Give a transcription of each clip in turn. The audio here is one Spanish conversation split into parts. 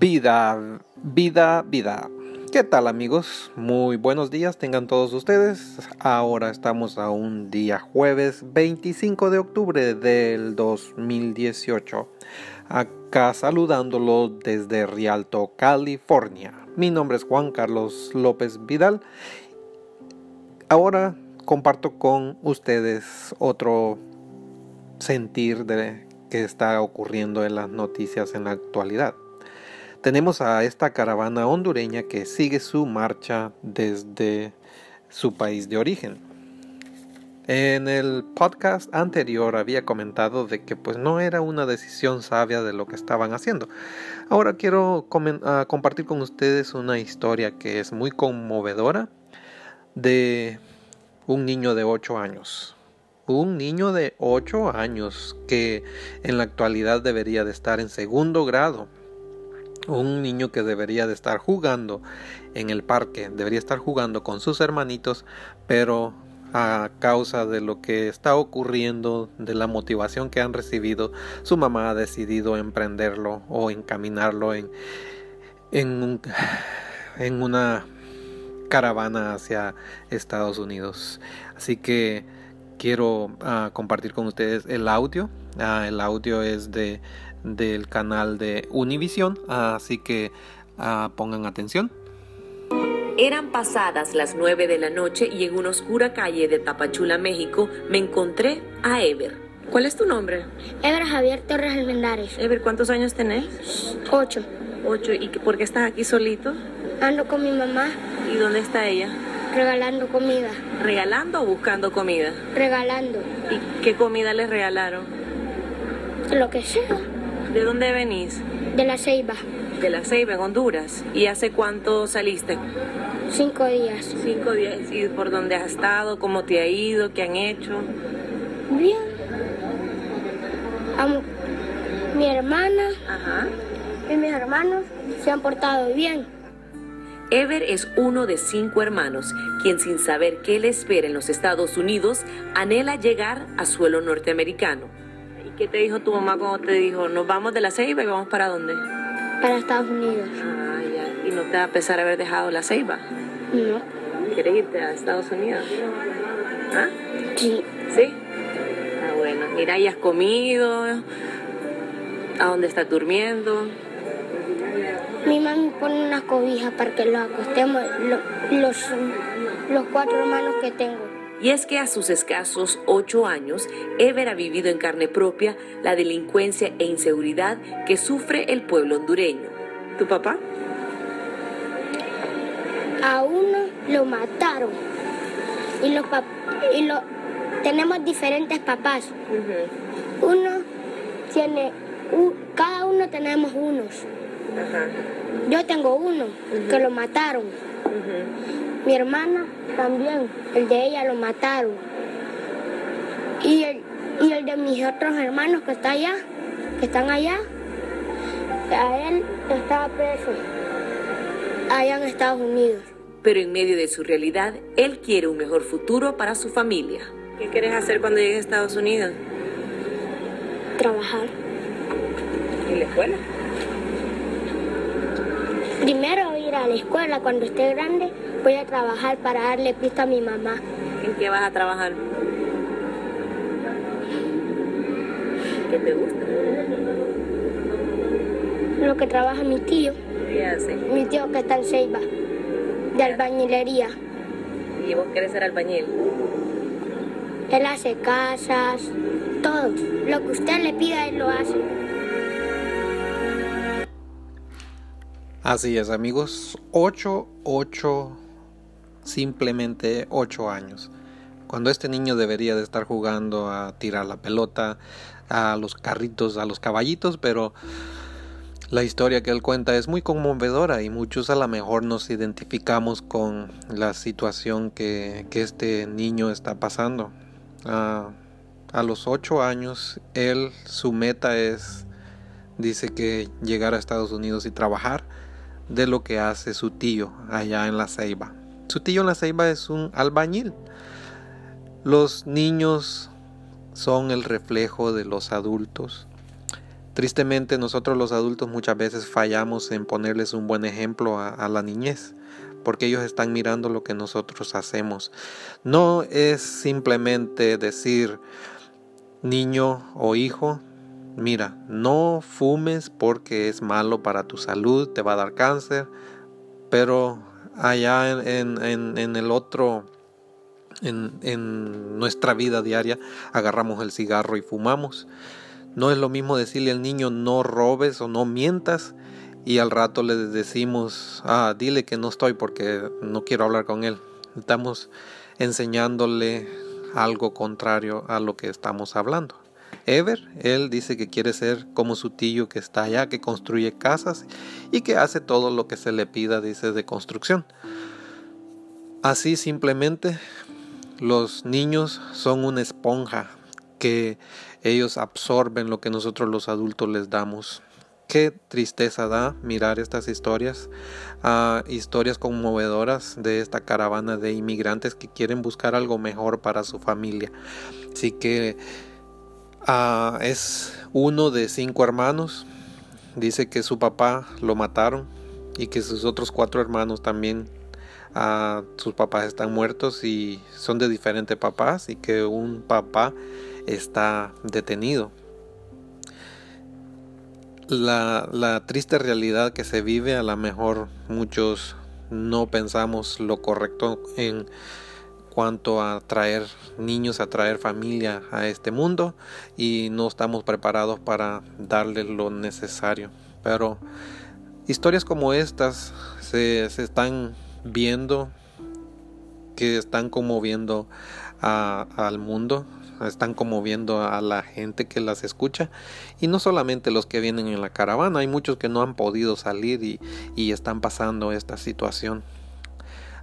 Vida, vida, vida. ¿Qué tal amigos? Muy buenos días tengan todos ustedes. Ahora estamos a un día jueves 25 de octubre del 2018. Acá saludándolo desde Rialto, California. Mi nombre es Juan Carlos López Vidal. Ahora comparto con ustedes otro sentir de que está ocurriendo en las noticias en la actualidad. Tenemos a esta caravana hondureña que sigue su marcha desde su país de origen. En el podcast anterior había comentado de que pues no era una decisión sabia de lo que estaban haciendo. Ahora quiero uh, compartir con ustedes una historia que es muy conmovedora de un niño de 8 años un niño de 8 años que en la actualidad debería de estar en segundo grado, un niño que debería de estar jugando en el parque, debería estar jugando con sus hermanitos, pero a causa de lo que está ocurriendo, de la motivación que han recibido, su mamá ha decidido emprenderlo o encaminarlo en, en, en una caravana hacia Estados Unidos. Así que quiero ah, compartir con ustedes el audio. Ah, el audio es de, del canal de Univision, así que ah, pongan atención. Eran pasadas las 9 de la noche y en una oscura calle de Tapachula, México, me encontré a Ever. ¿Cuál es tu nombre? Ever Javier Torres Almendares. Ever, ¿cuántos años tenés? Ocho. Ocho. ¿Y por qué estás aquí solito? Ando con mi mamá. ¿Y dónde está ella? Regalando comida. ¿Regalando o buscando comida? Regalando. ¿Y qué comida les regalaron? Lo que sea. ¿De dónde venís? De la Ceiba. De la Ceiba, en Honduras. ¿Y hace cuánto saliste? Cinco días. Cinco días. ¿Y por dónde has estado? ¿Cómo te ha ido? ¿Qué han hecho? Bien. mi hermana Ajá. y mis hermanos se han portado bien. Ever es uno de cinco hermanos, quien sin saber qué le espera en los Estados Unidos, anhela llegar a suelo norteamericano. ¿Y qué te dijo tu mamá cuando te dijo, nos vamos de la Ceiba y vamos para dónde? Para Estados Unidos. Ah, ya. ¿Y no te va a pesar haber dejado la Ceiba? No. ¿Quieres irte a Estados Unidos? ¿Ah? Sí. ¿Sí? Ah, bueno. Mira, ¿y has comido? ¿A dónde estás durmiendo? Mi mamá pone una cobija para que los acostemos los, los cuatro hermanos que tengo. Y es que a sus escasos ocho años, Ever ha vivido en carne propia la delincuencia e inseguridad que sufre el pueblo hondureño. ¿Tu papá? A uno lo mataron. Y, los y lo, tenemos diferentes papás. Uno tiene, cada uno tenemos unos. Yo tengo uno que lo mataron. Mi hermana también, el de ella lo mataron. Y el, y el de mis otros hermanos que está allá, que están allá, a él estaba preso allá en Estados Unidos. Pero en medio de su realidad, él quiere un mejor futuro para su familia. ¿Qué quieres hacer cuando llegues a Estados Unidos? Trabajar. ¿En la escuela? Primero ir a la escuela, cuando esté grande voy a trabajar para darle pista a mi mamá. ¿En qué vas a trabajar? ¿Qué te gusta? Lo que trabaja mi tío. ¿Qué hace? Mi tío que está en Ceiba, de albañilería. ¿Y vos querés ser albañil? Él hace casas, todo. Lo que usted le pida, él lo hace. Así es, amigos. 8, 8, simplemente 8 años. Cuando este niño debería de estar jugando a tirar la pelota, a los carritos, a los caballitos, pero la historia que él cuenta es muy conmovedora y muchos a lo mejor nos identificamos con la situación que, este niño está pasando. a los 8 años, él, su meta es, dice que llegar a Estados Unidos y trabajar de lo que hace su tío allá en la Ceiba. Su tío la Ceiba es un albañil. Los niños son el reflejo de los adultos. Tristemente nosotros los adultos muchas veces fallamos en ponerles un buen ejemplo a, la niñez, porque ellos están mirando lo que nosotros hacemos. No es simplemente decir, niño o hijo, mira, no fumes porque es malo para tu salud, te va a dar cáncer, pero allá en, en el otro en, nuestra vida diaria agarramos el cigarro y fumamos. No es lo mismo decirle al niño no robes o no mientas y al rato le decimos, ah, dile que no estoy porque no quiero hablar con él. Estamos enseñándole algo contrario a lo que estamos hablando. Ever, él dice que quiere ser como su tío que está allá, que construye casas y que hace todo lo que se le pida, dice, de construcción. Así simplemente los niños son una esponja que ellos absorben lo que nosotros los adultos les damos. Qué tristeza da mirar estas historias, uh, historias conmovedoras de esta caravana de inmigrantes que quieren buscar algo mejor para su familia. Así que uh, es uno de cinco hermanos. Dice que su papá lo mataron y que sus otros cuatro hermanos también sus papás están muertos y son de diferentes papás y que un papá está detenido. La, la triste realidad que se vive, a lo mejor muchos no pensamos lo correcto en cuanto a traer niños, a traer familia a este mundo y no estamos preparados para darle lo necesario. Pero historias como estas se, se están viendo que están conmoviendo al mundo, están conmoviendo a la gente que las escucha y no solamente los que vienen en la caravana, hay muchos que no han podido salir y, y están pasando esta situación.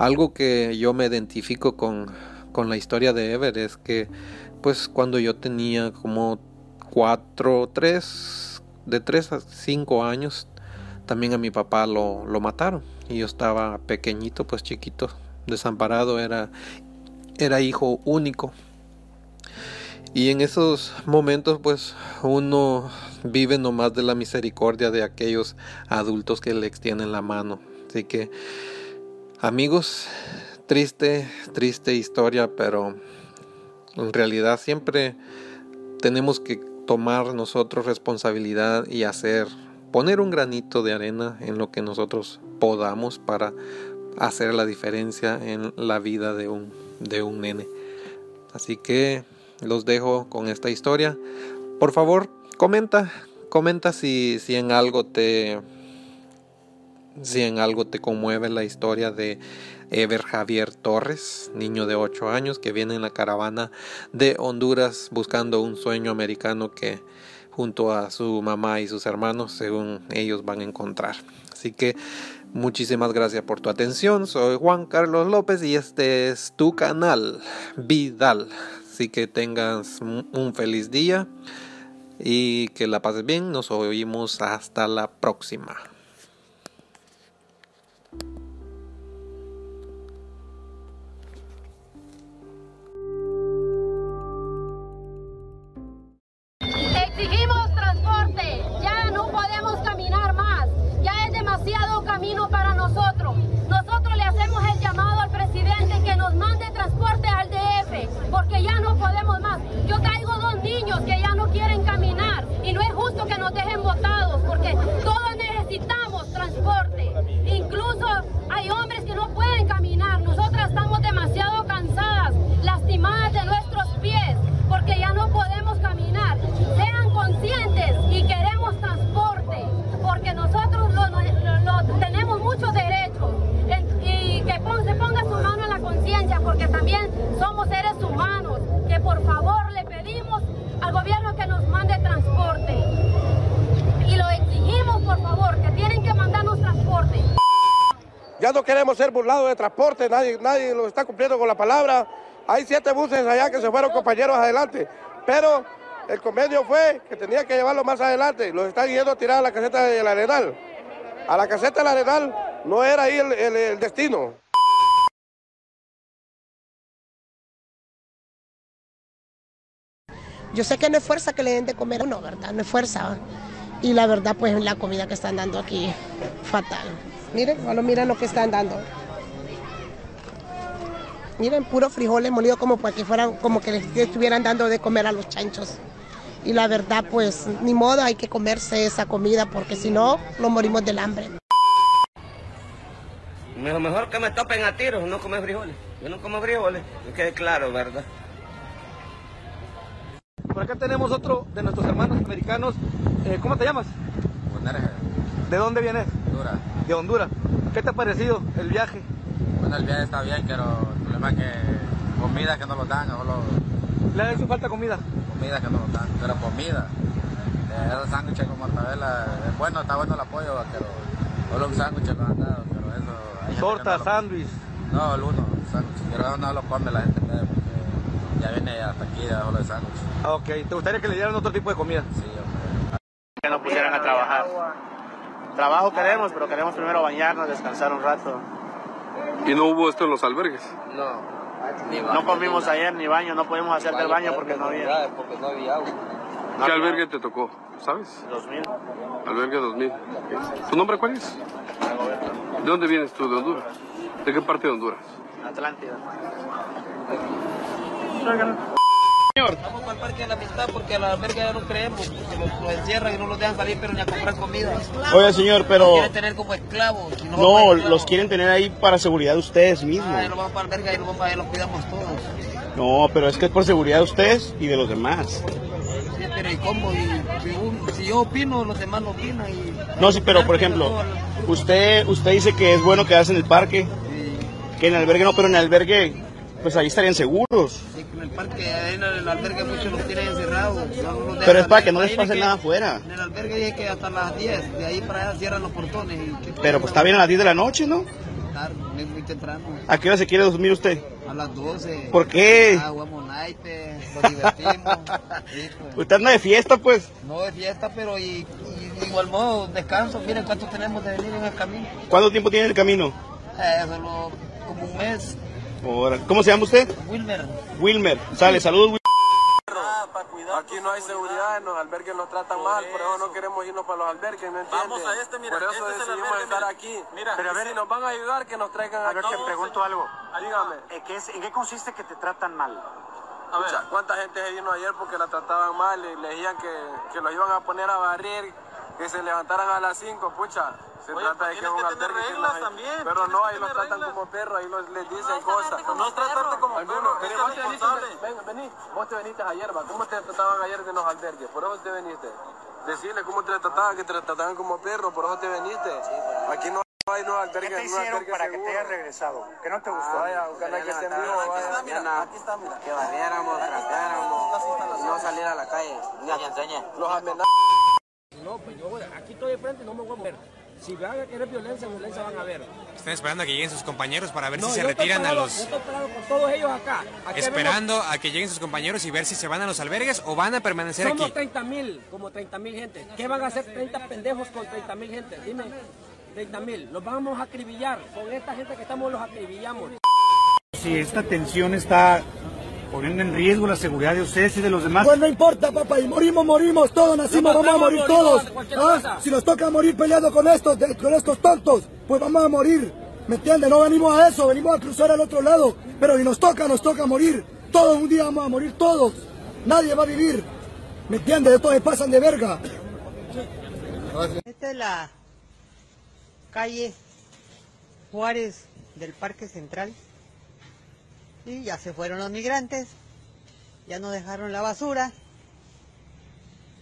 Algo que yo me identifico con, con la historia de Ever es que pues cuando yo tenía como cuatro, tres, de tres a cinco años, también a mi papá lo, lo mataron y yo estaba pequeñito, pues chiquito, desamparado, era, era hijo único. Y en esos momentos pues uno vive nomás de la misericordia de aquellos adultos que le extienden la mano. Así que amigos, triste, triste historia, pero en realidad siempre tenemos que tomar nosotros responsabilidad y hacer poner un granito de arena en lo que nosotros podamos para hacer la diferencia en la vida de un, de un nene. Así que los dejo con esta historia. Por favor, comenta, comenta si, si en algo te si en algo te conmueve la historia de Ever Javier Torres, niño de 8 años que viene en la caravana de Honduras buscando un sueño americano que junto a su mamá y sus hermanos, según ellos van a encontrar. Así que muchísimas gracias por tu atención. Soy Juan Carlos López y este es tu canal Vidal. Así que tengas un feliz día y que la pases bien. Nos oímos hasta la próxima. Ya no queremos ser burlados de transporte, nadie, nadie lo está cumpliendo con la palabra. Hay siete buses allá que se fueron compañeros adelante, pero el convenio fue que tenía que llevarlo más adelante. Los están yendo a tirar a la caseta del Arenal. A la caseta del Arenal no era ahí el, destino. Yo sé que no es fuerza que le den de comer a uno, ¿verdad? No es fuerza. Y la verdad, pues la comida que están dando aquí, fatal. Miren, solo miren lo que están dando. Miren, puros frijoles molidos como para que fueran, como que les estuvieran dando de comer a los chanchos. Y la verdad, pues, ni modo, hay que comerse esa comida porque si no, nos morimos del hambre. Mejor, mejor que me topen a tiros, no comer frijoles. Yo no como frijoles, que quede claro, ¿verdad? Por acá tenemos otro de nuestros hermanos americanos. Eh, ¿Cómo te llamas? ¿De dónde vienes? Honduras. De Honduras. ¿Qué te ha parecido el viaje? Bueno, el viaje está bien, pero el problema es que comida que no lo dan, solo ¿Le ha hecho falta comida? comida que no lo dan, pero comida. Eh, esos sándwiches con mortadela, es bueno, está bueno el apoyo, pero solo un sándwich lo han dado, pero eso... Torta, no sándwich. No, el uno, sándwich, pero no lo come la gente, porque ya viene hasta aquí, ya solo el sándwich. Ah, ok. ¿Te gustaría que le dieran otro tipo de comida? Sí, hombre. que nos pusieran a trabajar. Trabajo queremos, pero queremos primero bañarnos, descansar un rato. ¿Y no hubo esto en los albergues? No. No comimos ayer ni baño, no pudimos hacer del baño porque no había. Porque no había agua. ¿Qué albergue te tocó? ¿Sabes? 2000. Albergue 2000. ¿Tu nombre cuál es? ¿De dónde vienes tú? ¿De Honduras? ¿De qué parte de Honduras? Atlántida. Vamos para el parque de la amistad porque a la alberga ya no creemos, porque los, los encierran y no los dejan salir, pero ni a comprar comida. Oye, señor, Los pero quieren tener como esclavos. y no, esclavos. los quieren tener ahí para seguridad de ustedes mismos. Ah, vamos para la alberga y nos vamos allá, los cuidamos todos. No, pero es que es por seguridad de ustedes y de los demás. Sí, pero ¿y cómo? Y, si, un- si yo opino, los demás no opinan. Y, No, sí, pero por ejemplo, usted usted dice que es bueno quedarse en el parque, que en el albergue no, pero en el albergue, pues ahí estarían seguros. Sí, en el parque, en el albergue muchos los tienen encerrados. no Pero es para que no les pase nada afuera. En el albergue dije que hasta las 10, de ahí para allá cierran los portones. y ¿qué Pero pues está bien a las 10 de la noche, ¿no? Tarde, es muy temprano. ¿A qué hora se quiere dormir usted? A las 12. ¿Por qué? Ah, jugamos naipes, nos divertimos. sí, pues. Usted anda de fiesta, pues. No de fiesta, pero y, y de igual modo descanso. Miren cuánto tenemos de venir en el camino. ¿Cuánto tiempo tiene el camino? Eh, solo como un mes. Ahora, ¿Cómo se llama usted? Wilmer. Wilmer. Sale, saludos, Wilmer. Aquí no hay seguridad, en los albergues nos tratan mal, por eso no queremos irnos para los albergues, ¿me entiendes? Vamos a este, mira, por eso este es el decidimos albergue, estar mira. aquí. Mira, pero a ver, si nos van a ayudar, que nos traigan A aquí. ver, te pregunto algo. Dígame. ¿En qué, es- ¿En qué consiste que te tratan mal? Pucha, ¿Cuánta gente se vino ayer porque la trataban mal y le decían que, que los iban a poner a barrer, que se levantaran a las 5, pucha? Se Oye, trata pues de que un que no- también, Pero no, ahí los tratan reglas. como perros, ahí los, les dicen No, cosas. No es tratarte como perro, Vení, es vos te viniste, responsable. ven, vení, vos te viniste ayer, va. ¿Cómo te trataban ayer de los albergues? Por eso te viniste. Decirle cómo te trataban, que te trataban como perro, por eso te viniste. Aquí no hay no albergues. ¿Qué te no hicieron para que te hayas regresado? ¿Que no te gustó? Vaya, ojalá que estén vivos, vaya. mira, aquí está, mira. Que barriéramos, no salir a la calle. Enseña, enseña. Los amenazan. No, pues yo aquí estoy de frente, no me voy a mover. Si van a querer violencia, violencia van a ver. Están esperando a que lleguen sus compañeros para ver No, si se retiran a los... Yo estoy parado con todos ellos acá. Aquí Esperando a que lleguen sus compañeros y ver si se van a los albergues o van a permanecer Somos aquí. 30 mil, como 30 mil gente. ¿Qué van a hacer 30 pendejos con 30 mil gente? Dime, 30 mil. Los vamos a acribillar. Con esta gente que estamos los acribillamos. Si esta tensión está poniendo en riesgo la seguridad de ustedes y de los demás. Pues no importa, papá, y morimos, morimos, todos nacimos, vamos a morir todos. ¿Ah? Si nos toca morir peleando con estos, de- con estos tontos, pues vamos a morir. ¿Me entiendes? No venimos a eso, venimos a cruzar al otro lado. Pero si nos toca, nos toca morir. Todos un día vamos a morir, todos. Nadie va a vivir. ¿Me entiendes? Estos se pasan de verga. Esta es la calle Juárez del Parque Central. Y ya se fueron los migrantes, ya no dejaron la basura.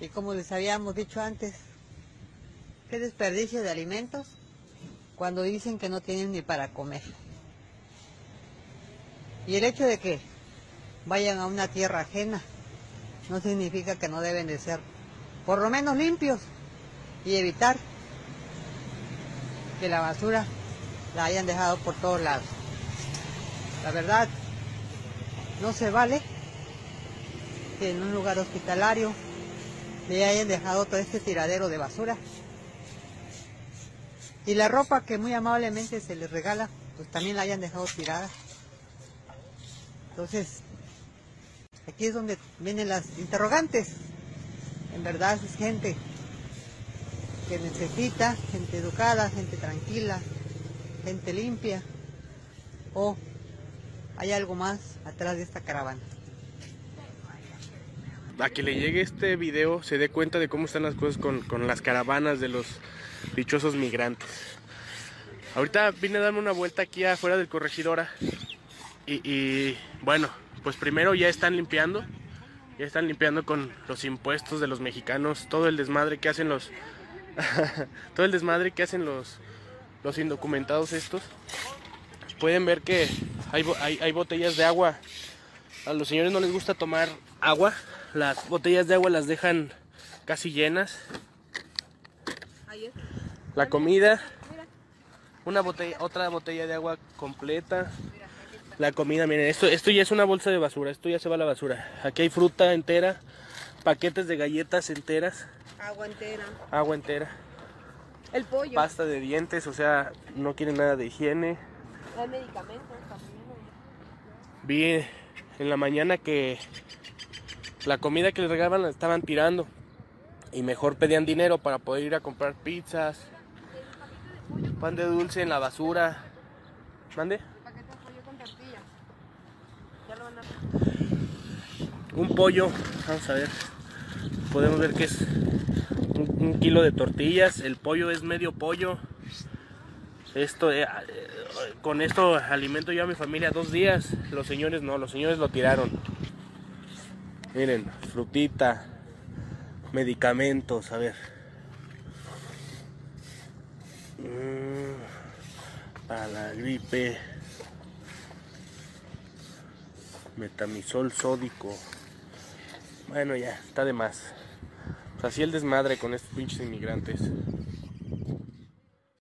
Y como les habíamos dicho antes, qué desperdicio de alimentos cuando dicen que no tienen ni para comer. Y el hecho de que vayan a una tierra ajena no significa que no deben de ser por lo menos limpios y evitar que la basura la hayan dejado por todos lados. La verdad, no se vale que en un lugar hospitalario le hayan dejado todo este tiradero de basura. Y la ropa que muy amablemente se les regala, pues también la hayan dejado tirada. Entonces, aquí es donde vienen las interrogantes. En verdad es gente que necesita, gente educada, gente tranquila, gente limpia, o hay algo más atrás de esta caravana. A que le llegue este video se dé cuenta de cómo están las cosas con, con las caravanas de los dichosos migrantes. Ahorita vine a darme una vuelta aquí afuera del corregidora y, y, bueno, pues primero ya están limpiando, ya están limpiando con los impuestos de los mexicanos, todo el desmadre que hacen los, todo el desmadre que hacen los, los indocumentados estos. Pueden ver que hay, hay, hay botellas de agua. A los señores no les gusta tomar agua, las botellas de agua las dejan casi llenas. La comida, una botella, otra botella de agua completa. La comida, miren, esto, esto ya es una bolsa de basura, esto ya se va a la basura. Aquí hay fruta entera, paquetes de galletas enteras, Agua entera. agua entera, El pollo. pasta de dientes, o sea, no quieren nada de higiene. Hay medicamentos también. Vi en la mañana que la comida que les regalaban la estaban tirando y mejor pedían dinero para poder ir a comprar pizzas, pan de dulce en la basura. ¿Mande? Un pollo, vamos a ver. Podemos ver que es un kilo de tortillas. El pollo es medio pollo. Esto, eh, eh, con esto alimento yo a mi familia dos días. Los señores no, los señores lo tiraron. Miren, frutita, medicamentos, a ver. Mm, para la gripe. Metamisol sódico. Bueno, ya, está de más. Así el desmadre con estos pinches inmigrantes.